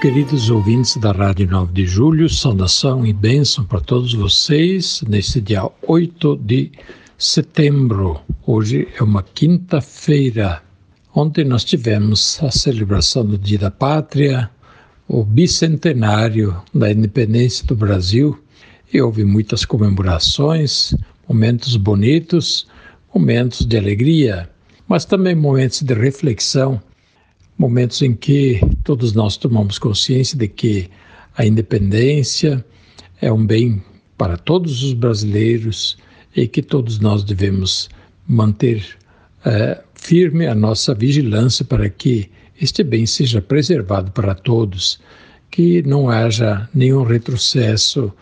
Queridos ouvintes da Rádio 9 de Julho, saudação e bênção para todos vocês nesse dia 8 de setembro. Hoje é uma quinta-feira. Ontem nós tivemos a celebração do Dia da Pátria, o bicentenário da independência do Brasil, e houve muitas comemorações, momentos bonitos, momentos de alegria, mas também momentos de reflexão momentos em que todos nós tomamos consciência de que a independência é um bem para todos os brasileiros e que todos nós devemos manter é, firme a nossa vigilância para que este bem seja preservado para todos, que não haja nenhum retrocesso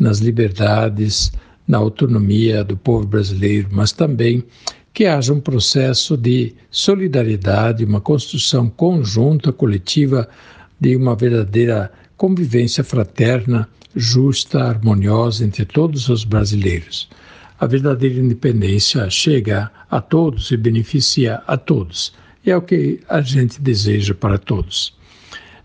nas liberdades, na autonomia do povo brasileiro, mas também que haja um processo de solidariedade, uma construção conjunta, coletiva, de uma verdadeira convivência fraterna, justa, harmoniosa entre todos os brasileiros. A verdadeira independência chega a todos e beneficia a todos. E é o que a gente deseja para todos.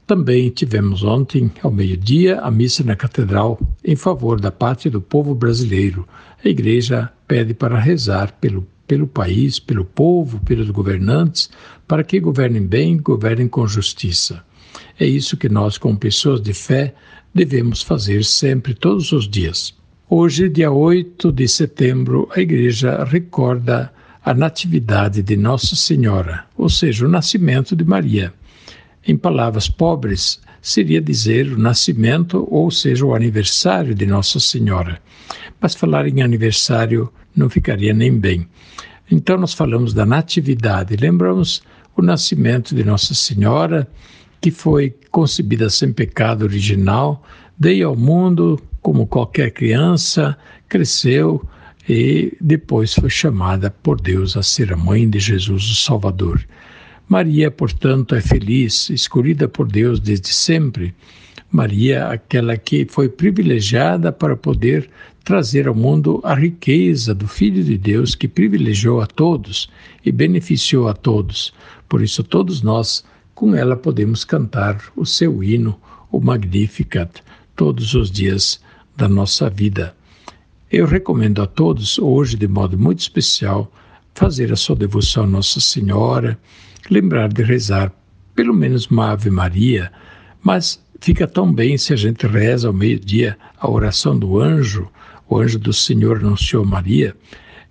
Também tivemos ontem, ao meio-dia, a missa na Catedral em favor da pátria do povo brasileiro. A Igreja pede para rezar pelo pelo país, pelo povo, pelos governantes, para que governem bem, governem com justiça. É isso que nós, como pessoas de fé, devemos fazer sempre, todos os dias. Hoje, dia 8 de setembro, a Igreja recorda a Natividade de Nossa Senhora, ou seja, o nascimento de Maria. Em palavras pobres, seria dizer o nascimento, ou seja, o aniversário de Nossa Senhora. Mas falar em aniversário não ficaria nem bem. Então, nós falamos da natividade, lembramos o nascimento de Nossa Senhora, que foi concebida sem pecado original, veio ao mundo como qualquer criança, cresceu e depois foi chamada por Deus a ser a mãe de Jesus, o Salvador. Maria, portanto, é feliz, escolhida por Deus desde sempre. Maria, aquela que foi privilegiada para poder trazer ao mundo a riqueza do Filho de Deus que privilegiou a todos e beneficiou a todos. Por isso, todos nós, com ela, podemos cantar o seu hino, o Magnificat, todos os dias da nossa vida. Eu recomendo a todos, hoje, de modo muito especial, fazer a sua devoção a Nossa Senhora, lembrar de rezar pelo menos uma Ave Maria, mas fica tão bem se a gente reza ao meio-dia a oração do anjo o anjo do Senhor anunciou Maria,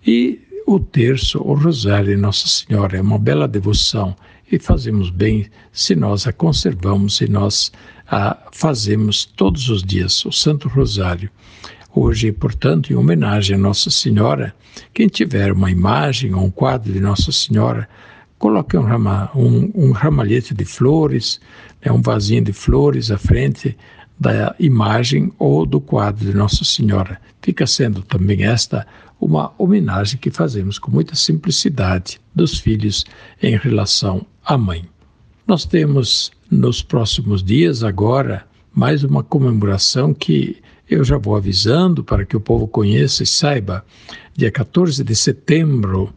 e o terço, o rosário de Nossa Senhora, é uma bela devoção e fazemos bem se nós a conservamos e nós a fazemos todos os dias, o Santo Rosário. Hoje, portanto, em homenagem a Nossa Senhora, quem tiver uma imagem ou um quadro de Nossa Senhora, coloque um, rama, um, um ramalhete de flores, né, um vasinho de flores à frente da imagem ou do quadro de Nossa Senhora. Fica sendo também esta uma homenagem que fazemos com muita simplicidade dos filhos em relação à mãe. Nós temos nos próximos dias agora mais uma comemoração que eu já vou avisando para que o povo conheça e saiba. Dia 14 de setembro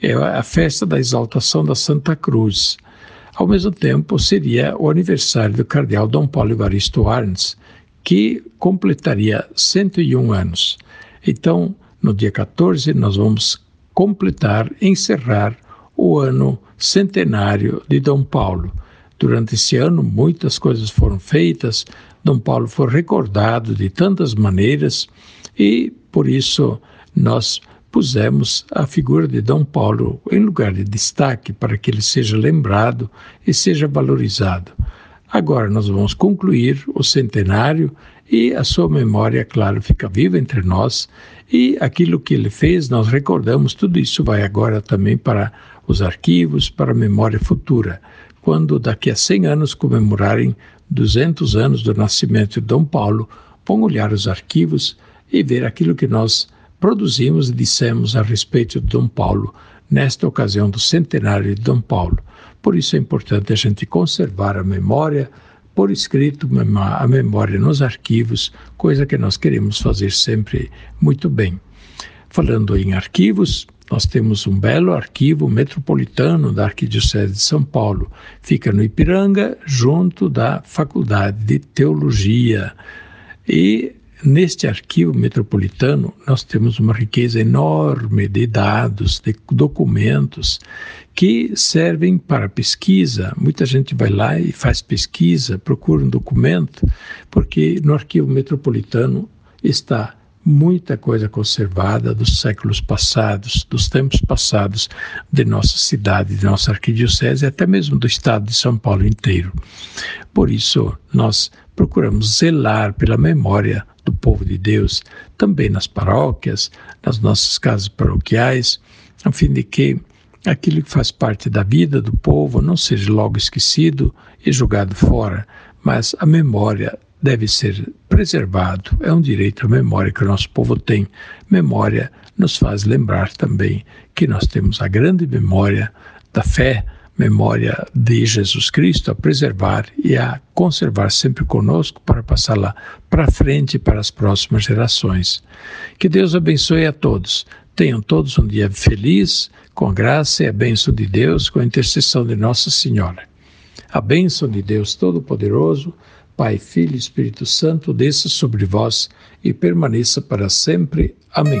é a festa da exaltação da Santa Cruz. Ao mesmo tempo, seria o aniversário do cardeal Dom Paulo Evaristo Arns, que completaria 101 anos. Então, no dia 14, nós vamos completar, encerrar o ano centenário de Dom Paulo. Durante esse ano, muitas coisas foram feitas, Dom Paulo foi recordado de tantas maneiras e, por isso, nós pusemos a figura de Dom Paulo em lugar de destaque para que ele seja lembrado e seja valorizado. Agora nós vamos concluir o centenário e a sua memória, claro, fica viva entre nós e aquilo que ele fez, nós recordamos, tudo isso vai agora também para os arquivos, para a memória futura. Quando daqui a 100 anos comemorarem 200 anos do nascimento de Dom Paulo, vão olhar os arquivos e ver aquilo que nós produzimos e dissemos a respeito de Dom Paulo nesta ocasião do centenário de Dom Paulo. Por isso é importante a gente conservar a memória por escrito, a memória nos arquivos, coisa que nós queremos fazer sempre muito bem. Falando em arquivos, nós temos um belo arquivo metropolitano da Arquidiocese de São Paulo. Fica no Ipiranga, junto da Faculdade de Teologia. E Neste arquivo metropolitano, nós temos uma riqueza enorme de dados, de documentos que servem para pesquisa. Muita gente vai lá e faz pesquisa, procura um documento, porque no arquivo metropolitano está muita coisa conservada dos séculos passados, dos tempos passados de nossa cidade, de nossa arquidiocese, até mesmo do estado de São Paulo inteiro. Por isso, nós procuramos zelar pela memória do povo de Deus, também nas paróquias, nas nossas casas paroquiais, a fim de que aquilo que faz parte da vida do povo não seja logo esquecido e jogado fora, mas a memória deve ser preservado. É um direito à memória que o nosso povo tem. Memória nos faz lembrar também que nós temos a grande memória da fé, memória de Jesus Cristo a preservar e a conservar sempre conosco para passá-la para frente para as próximas gerações. Que Deus abençoe a todos. Tenham todos um dia feliz, com a graça e a bênção de Deus, com a intercessão de Nossa Senhora. A bênção de Deus Todo-Poderoso, Pai, Filho e Espírito Santo, desça sobre vós e permaneça para sempre. Amém.